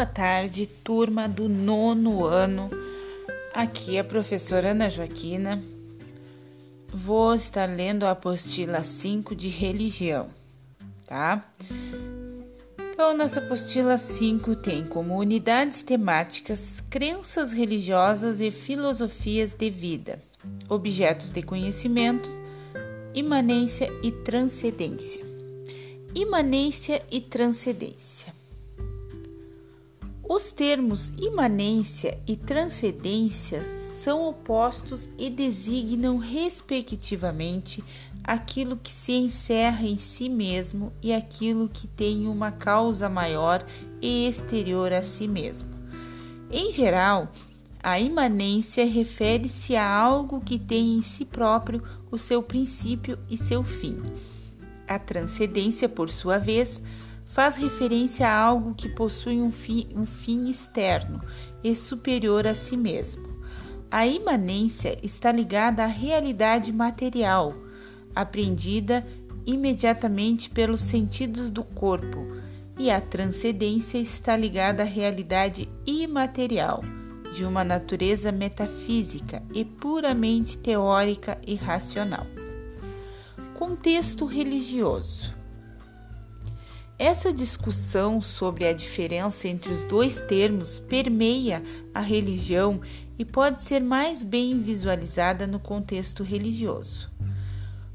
Boa tarde, turma do nono ano. Aqui é a professora Ana Joaquina. Vou estar lendo a apostila 5 de religião, tá? Então, nossa apostila 5 tem como unidades temáticas crenças religiosas e filosofias de vida, objetos de conhecimentos, imanência e transcendência. Imanência e transcendência. Os termos imanência e transcendência são opostos e designam, respectivamente, aquilo que se encerra em si mesmo e aquilo que tem uma causa maior e exterior a si mesmo. Em geral, a imanência refere-se a algo que tem em si próprio o seu princípio e seu fim. A transcendência, por sua vez, faz referência a algo que possui um fim, um fim externo e superior a si mesmo. A imanência está ligada à realidade material, apreendida imediatamente pelos sentidos do corpo, e a transcendência está ligada à realidade imaterial, de uma natureza metafísica e puramente teórica e racional. Contexto religioso. Essa discussão sobre a diferença entre os dois termos permeia a religião e pode ser mais bem visualizada no contexto religioso.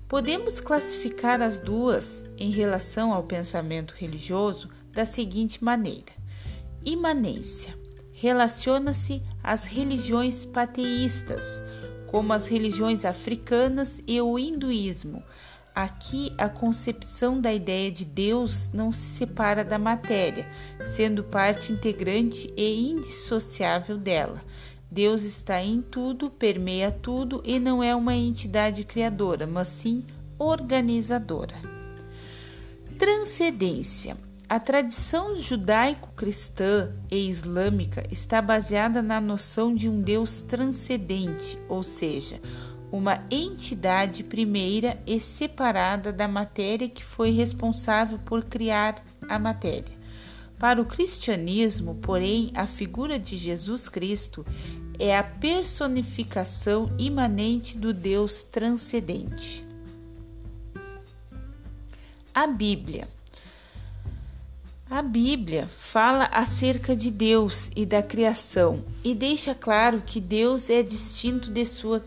Podemos classificar as duas em relação ao pensamento religioso da seguinte maneira: imanência relaciona-se às religiões pateístas, como as religiões africanas e o hinduísmo, Aqui, a concepção da ideia de Deus não se separa da matéria, sendo parte integrante e indissociável dela. Deus está em tudo, permeia tudo e não é uma entidade criadora, mas sim organizadora. Transcendência. A tradição judaico-cristã e islâmica está baseada na noção de um Deus transcendente, ou seja, uma entidade primeira e separada da matéria que foi responsável por criar a matéria. Para o cristianismo, porém, a figura de Jesus Cristo é a personificação imanente do Deus transcendente. A Bíblia. A Bíblia fala acerca de Deus e da criação e deixa claro que Deus é distinto de sua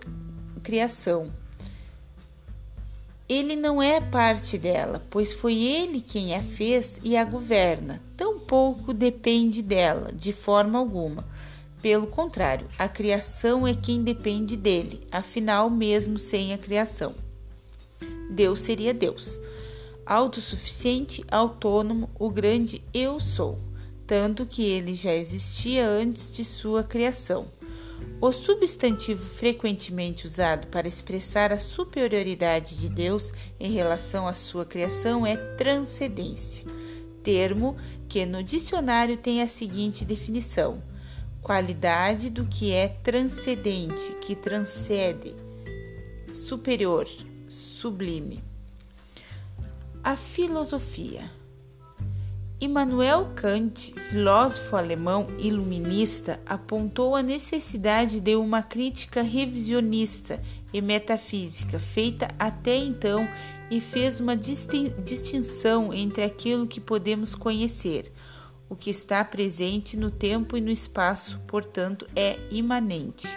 criação. Ele não é parte dela, pois foi ele quem a fez e a governa. Tampouco depende dela, de forma alguma. Pelo contrário, a criação é quem depende dele, afinal, mesmo sem a criação. Deus seria Deus, autossuficiente, autônomo, o grande Eu Sou, tanto que ele já existia antes de sua criação. O substantivo frequentemente usado para expressar a superioridade de Deus em relação à sua criação é transcendência, termo que no dicionário tem a seguinte definição: qualidade do que é transcendente, que transcende, superior, sublime. A filosofia Immanuel Kant, filósofo alemão iluminista, apontou a necessidade de uma crítica revisionista e metafísica feita até então e fez uma distinção entre aquilo que podemos conhecer, o que está presente no tempo e no espaço, portanto, é imanente,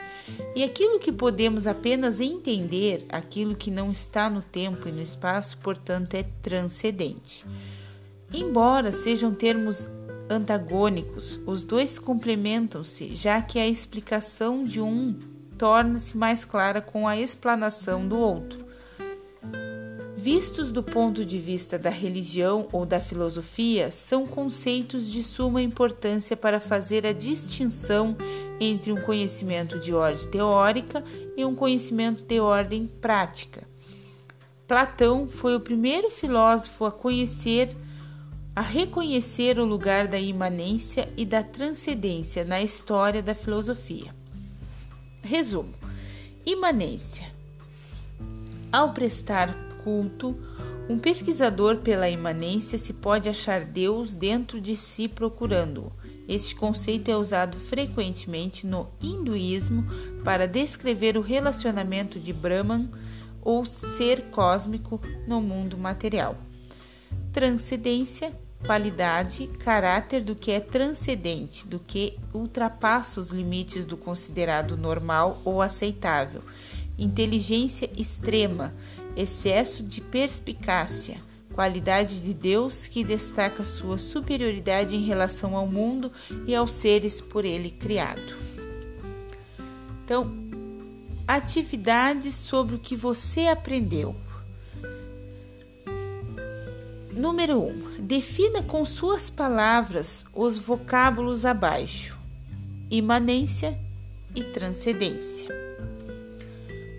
e aquilo que podemos apenas entender, aquilo que não está no tempo e no espaço, portanto, é transcendente. Embora sejam termos antagônicos, os dois complementam-se, já que a explicação de um torna-se mais clara com a explanação do outro. Vistos do ponto de vista da religião ou da filosofia, são conceitos de suma importância para fazer a distinção entre um conhecimento de ordem teórica e um conhecimento de ordem prática. Platão foi o primeiro filósofo a conhecer a reconhecer o lugar da imanência e da transcendência na história da filosofia. Resumo: imanência. Ao prestar culto, um pesquisador pela imanência se pode achar Deus dentro de si procurando-o, Este conceito é usado frequentemente no hinduísmo para descrever o relacionamento de Brahman ou ser cósmico no mundo material. Transcendência, qualidade, caráter do que é transcendente, do que ultrapassa os limites do considerado normal ou aceitável. Inteligência extrema, excesso de perspicácia, qualidade de Deus que destaca sua superioridade em relação ao mundo e aos seres por ele criado. Então, atividades sobre o que você aprendeu. Número 1. Um, defina com suas palavras os vocábulos abaixo: imanência e transcendência.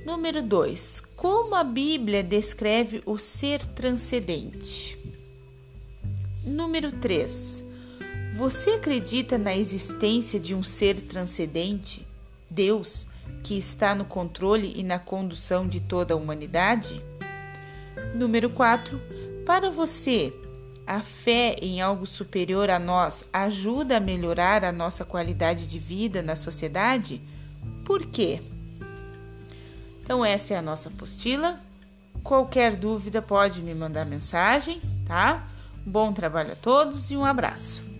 Número 2. Como a Bíblia descreve o ser transcendente? Número 3. Você acredita na existência de um ser transcendente, Deus, que está no controle e na condução de toda a humanidade? Número 4. Para você, a fé em algo superior a nós ajuda a melhorar a nossa qualidade de vida na sociedade? Por quê? Então, essa é a nossa apostila. Qualquer dúvida pode me mandar mensagem, tá? Bom trabalho a todos e um abraço.